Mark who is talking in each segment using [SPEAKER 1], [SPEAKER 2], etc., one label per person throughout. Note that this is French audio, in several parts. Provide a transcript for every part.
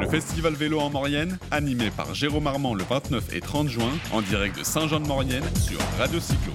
[SPEAKER 1] Le festival vélo en Maurienne, animé par Jérôme Armand le 29 et 30 juin, en direct de Saint-Jean-de-Maurienne sur Radio Cyclo.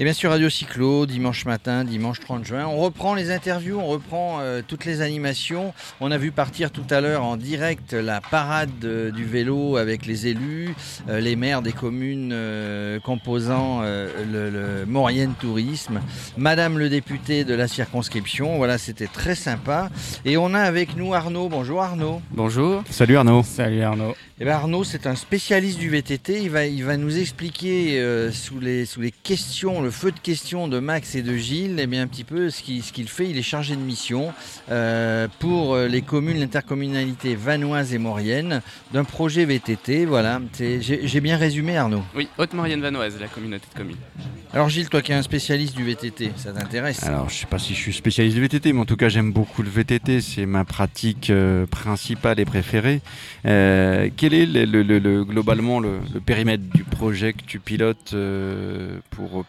[SPEAKER 2] Et bien sûr, Radio Cyclo, dimanche matin, dimanche 30 juin. On reprend les interviews, on reprend euh, toutes les animations. On a vu partir tout à l'heure en direct la parade euh, du vélo avec les élus, euh, les maires des communes composant le, le, Maurienne Tourisme, Madame le député de la circonscription. Voilà, c'était très sympa. Et on a avec nous Arnaud. Bonjour Arnaud.
[SPEAKER 3] Bonjour.
[SPEAKER 4] Salut Arnaud.
[SPEAKER 3] Salut Arnaud.
[SPEAKER 2] Eh ben Arnaud, c'est un spécialiste du VTT. Il va, il va nous expliquer euh, sous, les, sous les questions, le feu de questions de Max et de Gilles, eh bien, un petit peu ce qu'il fait. Il est chargé de mission euh, pour euh, les communes, l'intercommunalité vanoise et maurienne d'un projet VTT. Voilà, j'ai bien résumé Arnaud?
[SPEAKER 3] Oui, Haute-Maurienne-Vanoise, la communauté de communes.
[SPEAKER 2] Alors Gilles, toi qui es un spécialiste du VTT, ça t'intéresse?
[SPEAKER 4] Alors je ne sais pas si je suis spécialiste du VTT, mais en tout cas j'aime beaucoup le VTT, c'est ma pratique principale et préférée. quel est le, globalement le, périmètre du projet que tu pilotes euh,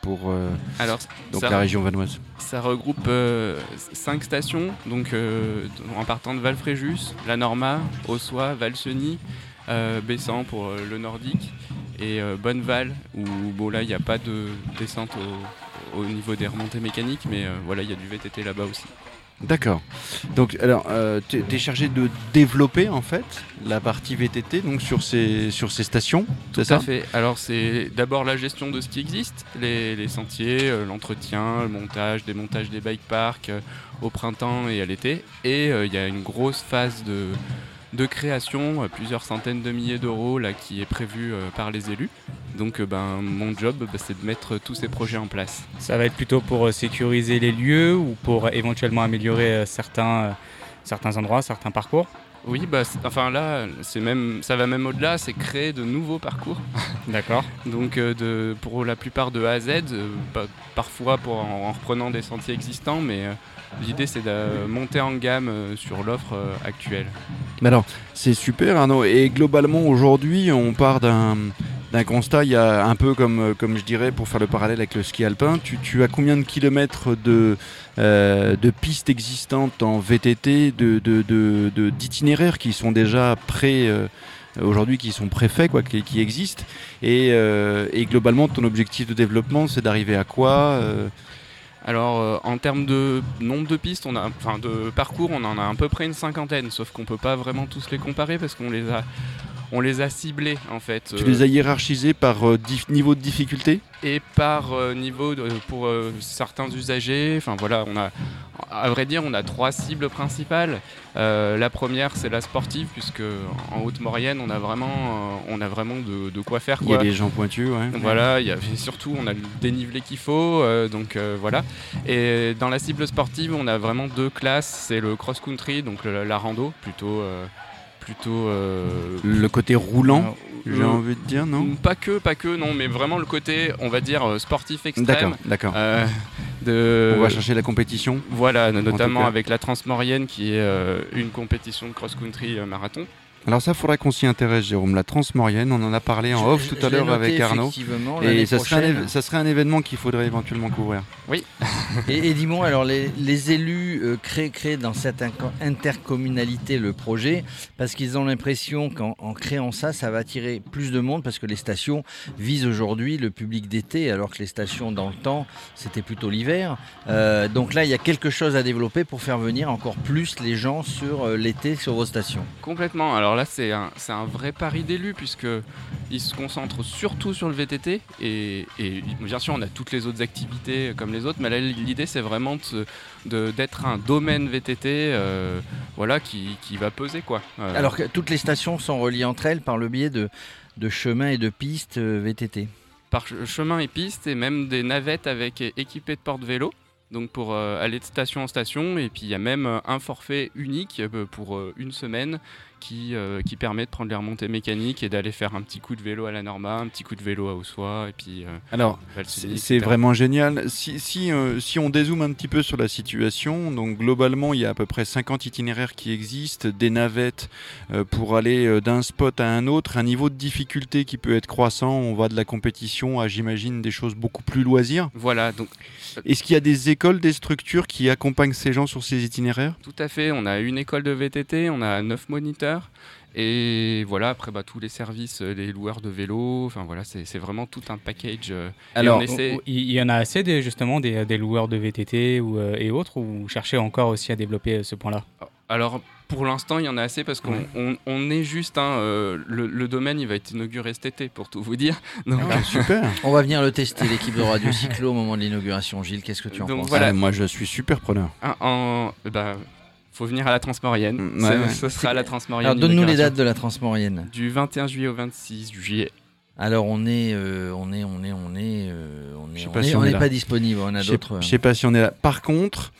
[SPEAKER 4] pour, pour euh,
[SPEAKER 3] Alors,
[SPEAKER 4] donc la région vanoise
[SPEAKER 3] Ça regroupe 5 euh, stations, donc en partant de Valfréjus, La Norma, Ossois, Valseny, Bessan pour le nordique et Bonneval où bon là il n'y a pas de descente au, au, niveau des remontées mécaniques mais voilà il y a du VTT là-bas aussi.
[SPEAKER 4] D'accord. Donc, alors, euh, tu es, chargé de développer en fait la partie VTT donc sur ces, sur ces stations,
[SPEAKER 3] c'est ça? fait. Alors, c'est d'abord la gestion de ce qui existe, les, sentiers, euh, l'entretien, le montage, démontage des bike parks euh, au printemps et à l'été. Et il y a une grosse phase de, de création, plusieurs centaines de milliers d'euros là qui est prévue par les élus. Donc euh, ben, mon job, bah, c'est de mettre tous ces projets en place.
[SPEAKER 5] Ça va être plutôt pour euh, sécuriser les lieux ou pour éventuellement améliorer euh, certains, certains endroits, certains parcours
[SPEAKER 3] oui, bah, enfin là, c'est même, ça va même au-delà, c'est créer de nouveaux parcours.
[SPEAKER 5] D'accord.
[SPEAKER 3] Donc de, pour la plupart de A à Z, parfois pour, en, reprenant des sentiers existants, mais l'idée c'est de monter en gamme sur l'offre actuelle.
[SPEAKER 4] Mais alors, c'est super Arnaud, et globalement aujourd'hui on part d'un d'un constat, il y a un peu comme, euh, comme je dirais, pour faire le parallèle avec le ski alpin, tu, as combien de kilomètres de, euh, pistes existantes en VTT, d'itinéraires de, qui sont déjà prêts euh, aujourd'hui, qui sont préfaits, quoi, qui, existent? Et, globalement, ton objectif de développement, c'est d'arriver à quoi
[SPEAKER 3] alors en termes de nombre de pistes, on a, enfin de parcours, on en a à peu près une cinquantaine, sauf qu'on peut pas vraiment tous les comparer parce qu'on les a on les a ciblés en fait.
[SPEAKER 4] Tu les as hiérarchisés par euh, niveau de difficulté
[SPEAKER 3] Et par euh, niveau pour euh, certains usagers. Enfin voilà, on a, à vrai dire, on a trois cibles principales. la première, c'est la sportive, puisque en Haute-Maurienne, on a vraiment, on a vraiment de, quoi faire.
[SPEAKER 4] Il y a des gens pointus, ouais.
[SPEAKER 3] Voilà, il y a, surtout, on a le dénivelé qu'il faut, donc voilà. Et dans la cible sportive, on a vraiment deux classes. C'est le cross-country, donc la rando, plutôt plutôt.
[SPEAKER 4] Euh, le côté roulant, j'ai envie de dire, non
[SPEAKER 3] Pas que, pas que, non, mais vraiment le côté, on va dire, euh, sportif extrême.
[SPEAKER 4] D'accord, d'accord.
[SPEAKER 3] Euh,
[SPEAKER 4] de... On va chercher la compétition.
[SPEAKER 3] Voilà, notamment avec la Transmorienne qui est une compétition de cross-country marathon.
[SPEAKER 4] Alors ça, faudrait qu'on s'y intéresse, Jérôme. La Transmorienne, on en a parlé en off tout à l'heure avec Arnaud.
[SPEAKER 2] Et
[SPEAKER 4] ça serait, un, ça serait, un, événement qu'il faudrait éventuellement couvrir.
[SPEAKER 3] Oui.
[SPEAKER 2] et, dis-moi, alors les, élus euh, créent, créent, dans cette intercommunalité le projet parce qu'ils ont l'impression qu'en créant ça, ça va attirer plus de monde parce que les stations visent aujourd'hui le public d'été alors que les stations dans le temps, c'était plutôt l'hiver. Euh, donc là, il y a quelque chose à développer pour faire venir encore plus les gens sur euh, l'été sur vos stations.
[SPEAKER 3] Complètement. Alors là, c'est un, un, vrai pari d'élu puisqu'ils se concentrent surtout sur le VTT et, bien sûr, on a toutes les autres activités comme les autres, mais l'idée, c'est vraiment d'être un domaine VTT euh, voilà, qui, va peser. Quoi.
[SPEAKER 2] Euh, Alors que toutes les stations sont reliées entre elles par le biais de, de chemins et de pistes euh, VTT
[SPEAKER 3] par chemin et pistes et même des navettes avec équipées de porte-vélo donc pour aller de station en station. Et puis il y a même un forfait unique pour une semaine qui, euh, qui permet de prendre les remontées mécaniques et d'aller faire un petit coup de vélo à la Norma, un petit coup de vélo à Ossois. Et puis,
[SPEAKER 4] euh, Alors, c'est vraiment génial. Si, si, euh, si, on dézoome un petit peu sur la situation, donc globalement, il y a à peu près 50 itinéraires qui existent, des navettes pour aller d'un spot à un autre, un niveau de difficulté qui peut être croissant. On va de la compétition à, j'imagine, des choses beaucoup plus loisirs.
[SPEAKER 3] Voilà. Donc...
[SPEAKER 4] Est-ce qu'il y a des écoles, des structures qui accompagnent ces gens sur ces itinéraires?
[SPEAKER 3] Tout à fait, on a une école de VTT, on a neuf moniteurs. Et voilà, après bah, tous les services, euh, les loueurs de vélos, enfin voilà, c'est vraiment tout un package. euh,
[SPEAKER 2] Alors,
[SPEAKER 3] essaie-
[SPEAKER 5] Il y en a assez des, justement des, des loueurs de VTT ou, euh, et autres ou vous cherchez encore aussi à développer euh, ce point-là?
[SPEAKER 3] Alors pour l'instant, il y en a assez parce qu'on on, on est juste, hein, euh, le, le domaine il va être inauguré cet été pour tout vous dire. Donc,
[SPEAKER 4] Ah, Super.
[SPEAKER 2] On va venir le tester, l'équipe de Radio Cyclo, au moment de l'inauguration. Gilles, qu'est-ce que tu en
[SPEAKER 3] Donc,
[SPEAKER 2] penses?
[SPEAKER 3] Voilà.
[SPEAKER 4] Ah, moi, je suis super preneur.
[SPEAKER 3] un- en, bah, faut venir à la Transmorienne.
[SPEAKER 4] Mm,
[SPEAKER 3] Ce-
[SPEAKER 4] ouais, ouais.
[SPEAKER 3] Ce sera à la Transmorienne.
[SPEAKER 2] Alors, donne-nous les dates de la Transmorienne.
[SPEAKER 3] Du 21 juillet au 26 juillet.
[SPEAKER 2] Alors, on est, euh, on est, on est, on est, euh, on
[SPEAKER 4] Je
[SPEAKER 2] est,
[SPEAKER 4] sais
[SPEAKER 2] on
[SPEAKER 4] pas
[SPEAKER 2] est-
[SPEAKER 4] si
[SPEAKER 2] on
[SPEAKER 4] on est
[SPEAKER 2] n'est pas disponible. On a d'autres. euh,
[SPEAKER 4] Je sais pas si on est là. Par contre,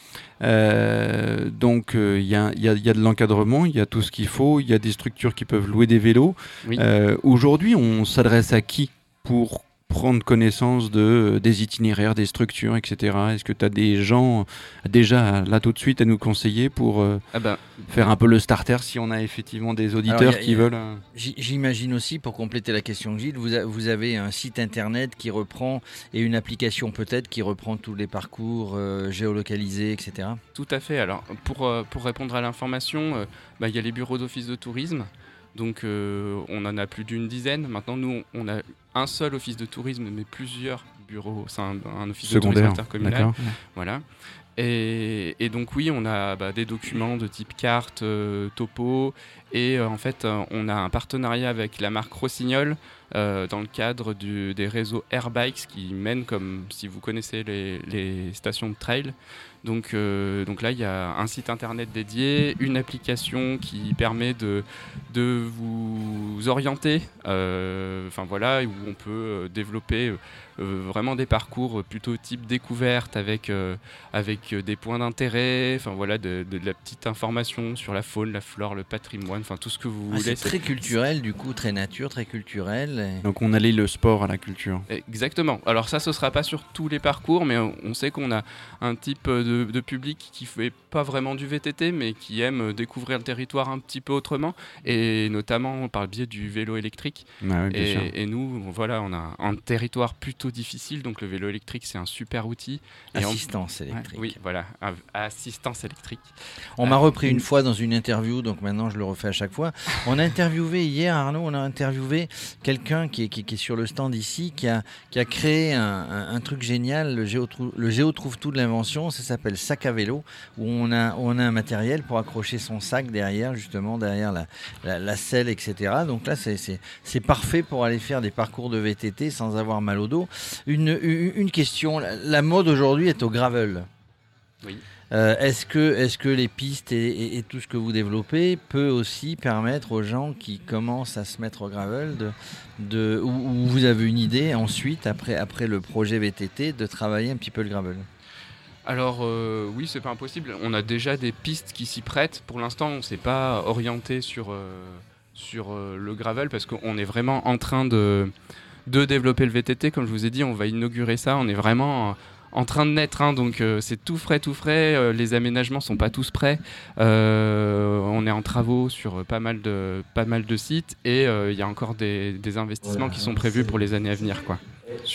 [SPEAKER 4] euh, donc euh, il y, a, il y a- il y a de l'encadrement, il y a tout ce qu'il faut, il y a des structures qui peuvent louer des vélos.
[SPEAKER 3] Oui.
[SPEAKER 4] Euh, Aujourd'hui, on s'adresse à qui pour prendre connaissance de, euh, des itinéraires, des structures, etc. Est-ce que tu as des gens déjà là tout de suite à nous conseiller pour euh,
[SPEAKER 3] Ah bah,
[SPEAKER 4] faire un peu le starter si on a effectivement des auditeurs
[SPEAKER 2] a-
[SPEAKER 4] qui
[SPEAKER 2] a-
[SPEAKER 4] veulent euh,
[SPEAKER 2] J'imagine aussi, pour compléter la question de Gilles, vous, a- vous avez un site internet qui reprend et une application peut-être qui reprend tous les parcours euh, géolocalisés, etc.
[SPEAKER 3] Tout à fait. Alors, pour, pour répondre à l'information, euh, bah, il y a les bureaux d'office de tourisme. Donc, euh, on en a plus d'une dizaine. Maintenant, nous, on a un seul office de tourisme, mais plusieurs bureaux. C'est un, un office de tourisme intercommunal. Voilà. Et, et donc oui, on a bah, des documents de type carte, euh, topo, et euh, en fait, euh, on a un partenariat avec la marque Rossignol euh, dans le cadre des réseaux Airbikes qui mènent, comme si vous connaissez les, stations de trail. Donc, donc là, il y a un site internet dédié, une application qui permet de, de vous orienter, enfin voilà, où on peut développer vraiment des parcours plutôt type découverte avec, avec des points d'intérêt, enfin voilà, de la petite information sur la faune, la flore, le patrimoine, enfin tout ce que vous
[SPEAKER 2] Ah,
[SPEAKER 3] voulez.
[SPEAKER 2] c'est très culturel, du coup, très nature, très culturel. et-
[SPEAKER 4] Donc on allie le sport à la culture.
[SPEAKER 3] Exactement. Alors ça, ce sera pas sur tous les parcours, mais on sait qu'on a un type de, de public qui fait pas vraiment du VTT, mais qui aime découvrir le territoire un petit peu autrement, et notamment par le biais du vélo électrique.
[SPEAKER 4] Ah oui.
[SPEAKER 3] Et, et nous, voilà, on a un territoire plutôt difficile, donc le vélo électrique, c'est un super outil. Et
[SPEAKER 2] Assistance
[SPEAKER 3] Ouais,
[SPEAKER 2] électrique.
[SPEAKER 3] oui, voilà, assistance électrique.
[SPEAKER 2] On m'a
[SPEAKER 3] Ah,
[SPEAKER 2] repris une
[SPEAKER 3] une-
[SPEAKER 2] fois dans une interview, donc maintenant je le refais à chaque fois. On a interviewé hier, Arnaud, on a interviewé quelqu'un qui est, sur le stand ici, qui a, créé un, truc génial, le Géo, trouve tout de l'invention, ça s'appelle sac à vélo, où on a, un matériel pour accrocher son sac derrière, justement, derrière la, selle, etc. Donc là, c'est- parfait pour aller faire des parcours de VTT sans avoir mal au dos. Une, une, question, la mode aujourd'hui est au gravel.
[SPEAKER 3] Oui.
[SPEAKER 2] Euh, est-ce que, est que les pistes et, et- et tout ce que vous développez peut aussi permettre aux gens qui commencent à se mettre au gravel de, de, ou, ou vous avez une idée ensuite, après, après le projet VTT, de travailler un petit peu le gravel?
[SPEAKER 3] Alors euh, oui, c'est pas impossible. On a déjà des pistes qui s'y prêtent. Pour l'instant, on s'est pas orienté sur, euh, sur euh, le gravel parce qu'on est vraiment en train de, de développer le VTT. Comme je vous ai dit, on va inaugurer ça. On est vraiment en, train de naître, hein. donc euh, c'est tout frais, tout frais. Euh, les aménagements sont pas tous prêts. Euh, on est en travaux sur pas mal de, pas mal de sites et il y a encore des, des investissements qui sont prévus pour les années à venir. Quoi.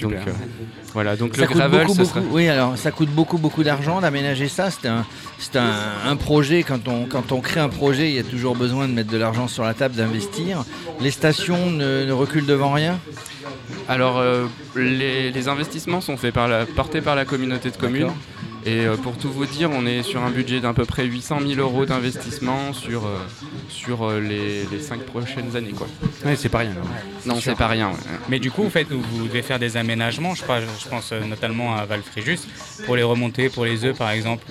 [SPEAKER 3] Donc, euh, voilà, donc
[SPEAKER 2] Ça
[SPEAKER 3] le
[SPEAKER 2] coûte
[SPEAKER 3] gravel,
[SPEAKER 2] beaucoup,
[SPEAKER 3] ce
[SPEAKER 2] beaucoup-
[SPEAKER 3] sera...
[SPEAKER 2] Oui, alors ça coûte beaucoup, beaucoup d'argent d'aménager ça. C'est un, c'est un, un projet. Quand on, quand on crée un projet, il y a toujours besoin de mettre de l'argent sur la table, d'investir. Les stations ne, ne reculent devant rien?
[SPEAKER 3] Alors, euh, les, les investissements sont faits par la, portés par la communauté de communes. Et euh, pour tout vous dire, on est sur un budget d'à peu près 800 000 euros d'investissement sur, euh, sur euh, les, les 5 prochaines années. Quoi.
[SPEAKER 4] Ouais, c'est pas rien.
[SPEAKER 3] Non, c'est pas rien. ouais.
[SPEAKER 5] Mais du coup, vous, faites, vous devez faire des aménagements, je, pense notamment à Valfréjus, pour les remonter, pour les œufs par exemple.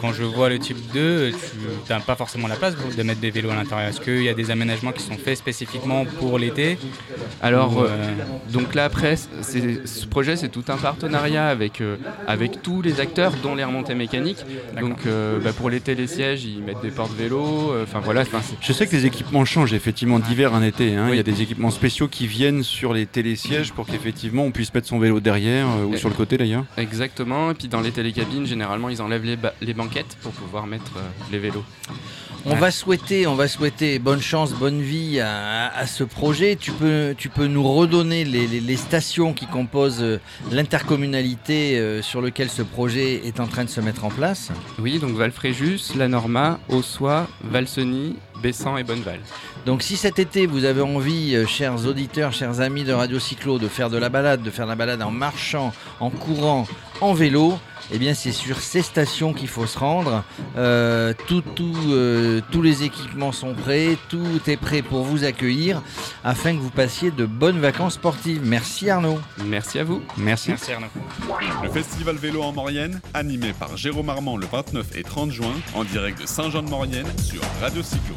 [SPEAKER 5] Quand je vois le type 2, tu n'as pas forcément la place pour- de mettre des vélos à l'intérieur. Est-ce qu'il y a des aménagements qui sont faits spécifiquement pour l'été
[SPEAKER 3] Alors,
[SPEAKER 5] Ou,
[SPEAKER 3] euh, donc là, après, ce projet, c'est tout un partenariat avec, euh, avec tous les acteurs, dont les remontées mécaniques. Donc, euh, bah, pour les télésièges, ils mettent des portes-vélos. euh, Enfin, voilà.
[SPEAKER 4] Je sais que les équipements changent effectivement d'hiver en été. hein. Il y a des équipements spéciaux qui viennent sur les télésièges pour qu'effectivement on puisse mettre son vélo derrière euh, ou
[SPEAKER 3] Et-
[SPEAKER 4] sur le côté d'ailleurs.
[SPEAKER 3] Exactement. Et puis, dans les télécabines, généralement, ils enlèvent les, ba- les banquettes pour pouvoir mettre les vélos.
[SPEAKER 2] On va souhaiter, on va souhaiter bonne chance, bonne vie à, à ce projet. Tu peux, tu peux nous redonner les, les- les stations qui composent euh, l'intercommunalité euh, sur lequel ce projet est en train de se mettre en place.
[SPEAKER 3] Oui, donc Valfréjus, La Norma, Ossois, Valseny, Bessan et Bonneval.
[SPEAKER 2] Donc si cet été vous avez envie, euh, chers auditeurs, chers amis de Radio Cyclo, de faire de la balade, de faire de la balade en marchant, en courant, en vélo, eh bien c'est sur ces stations qu'il faut se rendre. Euh, tout- tout, euh, tous les équipements sont prêts, tout est prêt pour vous accueillir afin que vous passiez de bonnes vacances sportives. Merci Arnaud.
[SPEAKER 3] Merci à vous.
[SPEAKER 4] Merci.
[SPEAKER 5] Merci Arnaud.
[SPEAKER 1] Le festival vélo en Maurienne, animé par Jérôme Armand le 29 et 30 juin, en direct de Saint-Jean-de-Maurienne sur Radio Cyclo.